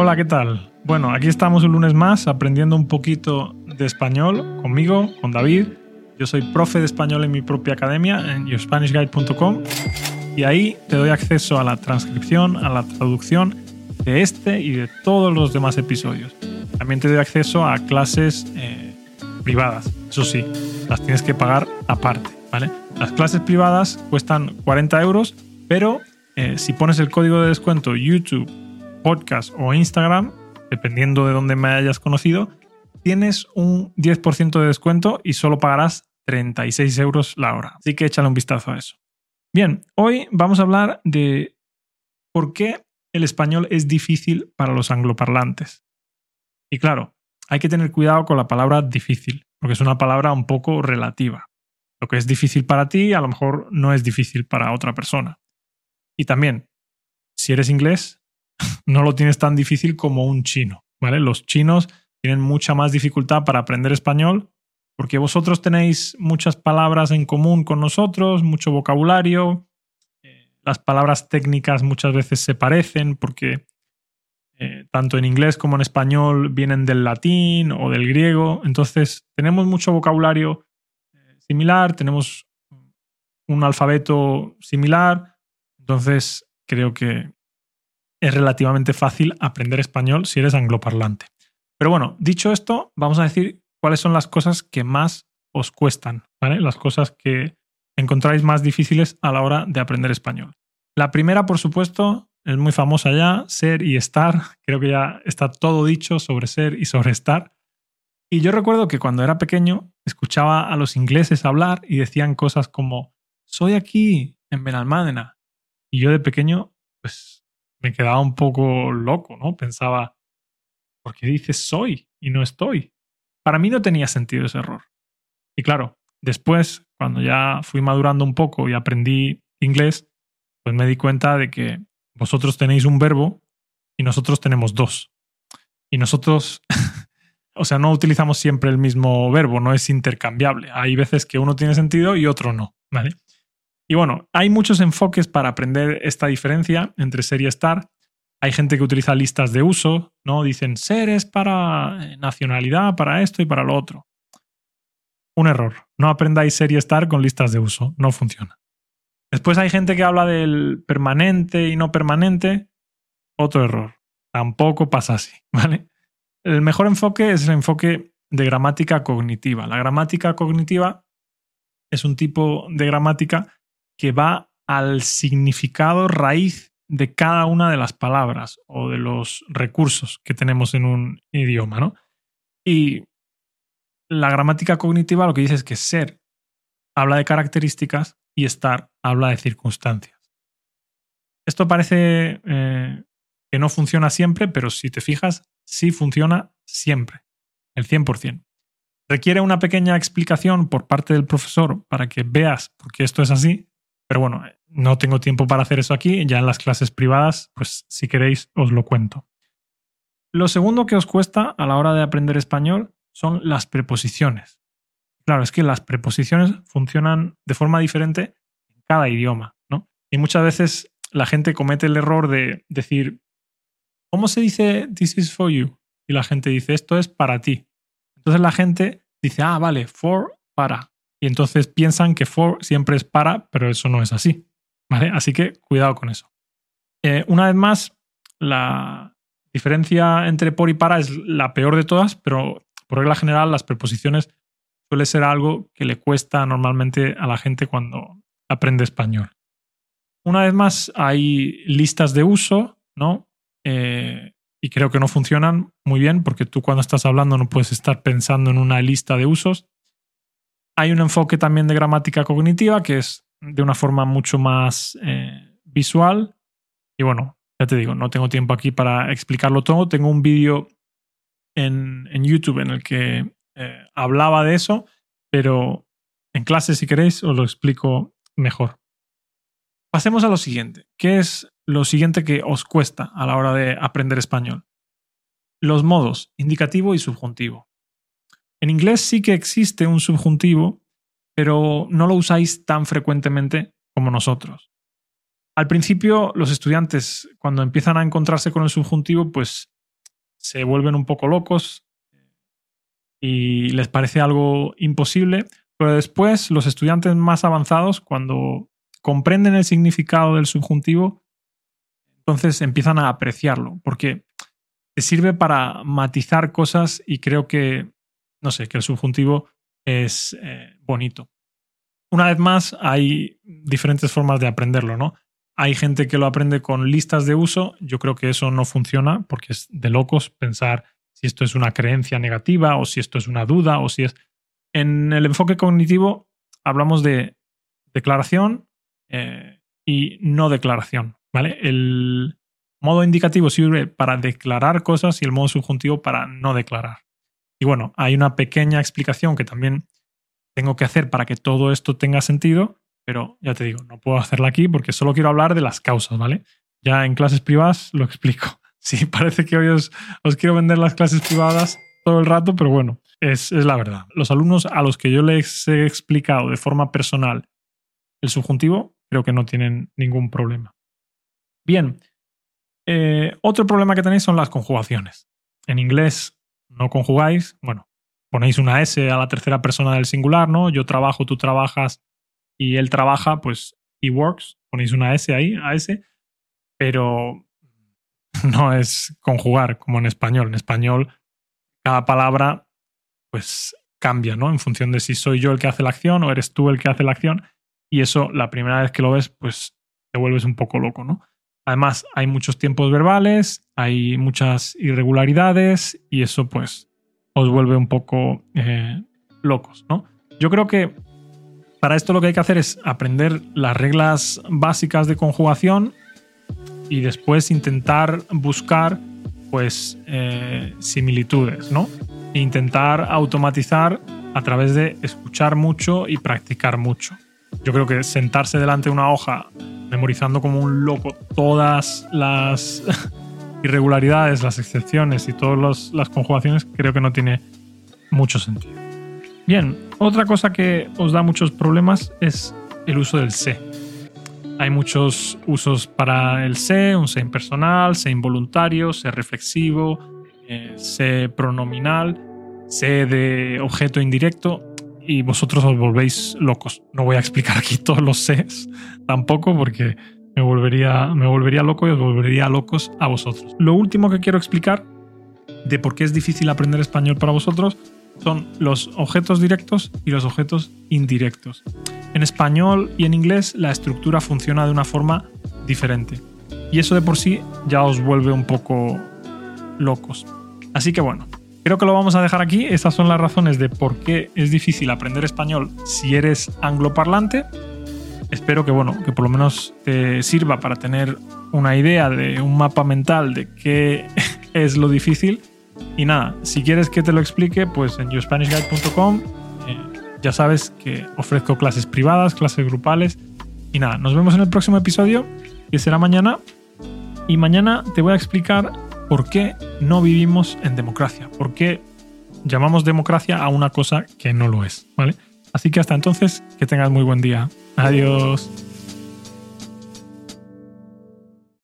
Hola, ¿qué tal? Bueno, aquí estamos un lunes más aprendiendo un poquito de español conmigo, con David. Yo soy profe de español en mi propia academia, en yourspanishguide.com, y ahí te doy acceso a la transcripción, a la traducción de este y de todos los demás episodios. También te doy acceso a clases eh, privadas, eso sí, las tienes que pagar aparte, ¿vale? Las clases privadas cuestan 40 euros, pero eh, si pones el código de descuento YouTube podcast o Instagram, dependiendo de dónde me hayas conocido, tienes un 10% de descuento y solo pagarás 36 euros la hora. Así que échale un vistazo a eso. Bien, hoy vamos a hablar de por qué el español es difícil para los angloparlantes. Y claro, hay que tener cuidado con la palabra difícil, porque es una palabra un poco relativa. Lo que es difícil para ti a lo mejor no es difícil para otra persona. Y también, si eres inglés, no lo tienes tan difícil como un chino, ¿vale? Los chinos tienen mucha más dificultad para aprender español porque vosotros tenéis muchas palabras en común con nosotros, mucho vocabulario, eh, las palabras técnicas muchas veces se parecen porque eh, tanto en inglés como en español vienen del latín o del griego, entonces tenemos mucho vocabulario eh, similar, tenemos un alfabeto similar, entonces creo que es relativamente fácil aprender español si eres angloparlante. Pero bueno, dicho esto, vamos a decir cuáles son las cosas que más os cuestan, ¿vale? Las cosas que encontráis más difíciles a la hora de aprender español. La primera, por supuesto, es muy famosa ya, ser y estar. Creo que ya está todo dicho sobre ser y sobre estar. Y yo recuerdo que cuando era pequeño escuchaba a los ingleses hablar y decían cosas como, soy aquí en Benalmádena. Y yo de pequeño, pues me quedaba un poco loco, ¿no? Pensaba, ¿por qué dices soy y no estoy? Para mí no tenía sentido ese error. Y claro, después, cuando ya fui madurando un poco y aprendí inglés, pues me di cuenta de que vosotros tenéis un verbo y nosotros tenemos dos. Y nosotros, o sea, no utilizamos siempre el mismo verbo, no es intercambiable. Hay veces que uno tiene sentido y otro no, ¿vale? Y bueno, hay muchos enfoques para aprender esta diferencia entre ser y estar. Hay gente que utiliza listas de uso, ¿no? Dicen ser es para eh, nacionalidad, para esto y para lo otro. Un error. No aprendáis ser y estar con listas de uso. No funciona. Después hay gente que habla del permanente y no permanente. Otro error. Tampoco pasa así, ¿vale? El mejor enfoque es el enfoque de gramática cognitiva. La gramática cognitiva es un tipo de gramática que va al significado raíz de cada una de las palabras o de los recursos que tenemos en un idioma, ¿no? Y la gramática cognitiva lo que dice es que ser habla de características y estar habla de circunstancias. Esto parece eh, que no funciona siempre, pero si te fijas, sí funciona siempre, el 100%. Requiere una pequeña explicación por parte del profesor para que veas por qué esto es así, pero bueno, no tengo tiempo para hacer eso aquí. Ya en las clases privadas, pues si queréis, os lo cuento. Lo segundo que os cuesta a la hora de aprender español son las preposiciones. Claro, es que las preposiciones funcionan de forma diferente en cada idioma, ¿no? Y muchas veces la gente comete el error de decir, ¿cómo se dice this is for you? Y la gente dice, esto es para ti. Entonces la gente dice, ah, vale, for, para y entonces piensan que for siempre es para, pero eso no es así. Así que cuidado con eso. Eh, una vez más, la diferencia entre por y para es la peor de todas, pero por regla general las preposiciones suele ser algo que le cuesta normalmente a la gente cuando aprende español. Una vez más, hay listas de uso, ¿no? Eh, y creo que no funcionan muy bien porque tú cuando estás hablando no puedes estar pensando en una lista de usos, hay un enfoque también de gramática cognitiva que es de una forma mucho más eh, visual. Y bueno, ya te digo, no tengo tiempo aquí para explicarlo todo. Tengo un vídeo en, YouTube en el que eh, hablaba de eso, pero en clase, si queréis, os lo explico mejor. Pasemos a lo siguiente. ¿Qué es lo siguiente que os cuesta a la hora de aprender español? Los modos indicativo y subjuntivo. En inglés sí que existe un subjuntivo, pero no lo usáis tan frecuentemente como nosotros. Al principio, los estudiantes, cuando empiezan a encontrarse con el subjuntivo, pues se vuelven un poco locos y les parece algo imposible, pero después los estudiantes más avanzados, cuando comprenden el significado del subjuntivo, entonces empiezan a apreciarlo, porque te sirve para matizar cosas y creo que, no sé, que el subjuntivo es eh, bonito. Una vez más, hay diferentes formas de aprenderlo, ¿no? Hay gente que lo aprende con listas de uso. Yo creo que eso no funciona porque es de locos pensar si esto es una creencia negativa o si esto es una duda o si es... En el enfoque cognitivo hablamos de declaración eh, y no declaración, ¿vale? El modo indicativo sirve para declarar cosas y el modo subjuntivo para no declarar. Y bueno, hay una pequeña explicación que también tengo que hacer para que todo esto tenga sentido, pero ya te digo, no puedo hacerla aquí porque solo quiero hablar de las causas, ¿vale? Ya en clases privadas lo explico. Sí, parece que hoy os, quiero vender las clases privadas todo el rato, pero bueno, es, la verdad. Los alumnos a los que yo les he explicado de forma personal el subjuntivo, creo que no tienen ningún problema. Bien, eh, otro problema que tenéis son las conjugaciones. En inglés no conjugáis, bueno, ponéis una S a la tercera persona del singular, ¿no? Yo trabajo, tú trabajas y él trabaja, pues he works, ponéis una S ahí, a S, pero no es conjugar como en español. En español, cada palabra, pues cambia, ¿no? En función de si soy yo el que hace la acción o eres tú el que hace la acción. Y eso, la primera vez que lo ves, pues te vuelves un poco loco, ¿no? Además, hay muchos tiempos verbales, hay muchas irregularidades y eso, pues, os vuelve un poco eh, locos, ¿no? Yo creo que para esto lo que hay que hacer es aprender las reglas básicas de conjugación y después intentar buscar pues eh, similitudes, ¿no? E intentar automatizar a través de escuchar mucho y practicar mucho. Yo creo que sentarse delante de una hoja memorizando como un loco todas las irregularidades, las excepciones y todas las conjugaciones, creo que no tiene mucho sentido. Bien, otra cosa que os da muchos problemas es el uso del se. Hay muchos usos para el se, un se impersonal, se involuntario, se reflexivo, eh, se pronominal, se de objeto indirecto y vosotros os volvéis locos. No voy a explicar aquí todos los ses tampoco porque me volvería, me volvería loco y os volvería locos a vosotros. Lo último que quiero explicar de por qué es difícil aprender español para vosotros son los objetos directos y los objetos indirectos. En español y en inglés la estructura funciona de una forma diferente. Y eso de por sí ya os vuelve un poco locos. Así que bueno, creo que lo vamos a dejar aquí. Estas son las razones de por qué es difícil aprender español si eres angloparlante espero que bueno, que por lo menos te sirva para tener una idea de un mapa mental de qué es lo difícil. Y nada, si quieres que te lo explique, pues en yourspanishguide.com eh, ya sabes que ofrezco clases privadas, clases grupales. Y nada, nos vemos en el próximo episodio, que será mañana. Y mañana te voy a explicar por qué no vivimos en democracia, por qué llamamos democracia a una cosa que no lo es, ¿vale? Así que hasta entonces, que tengas muy buen día. Adiós.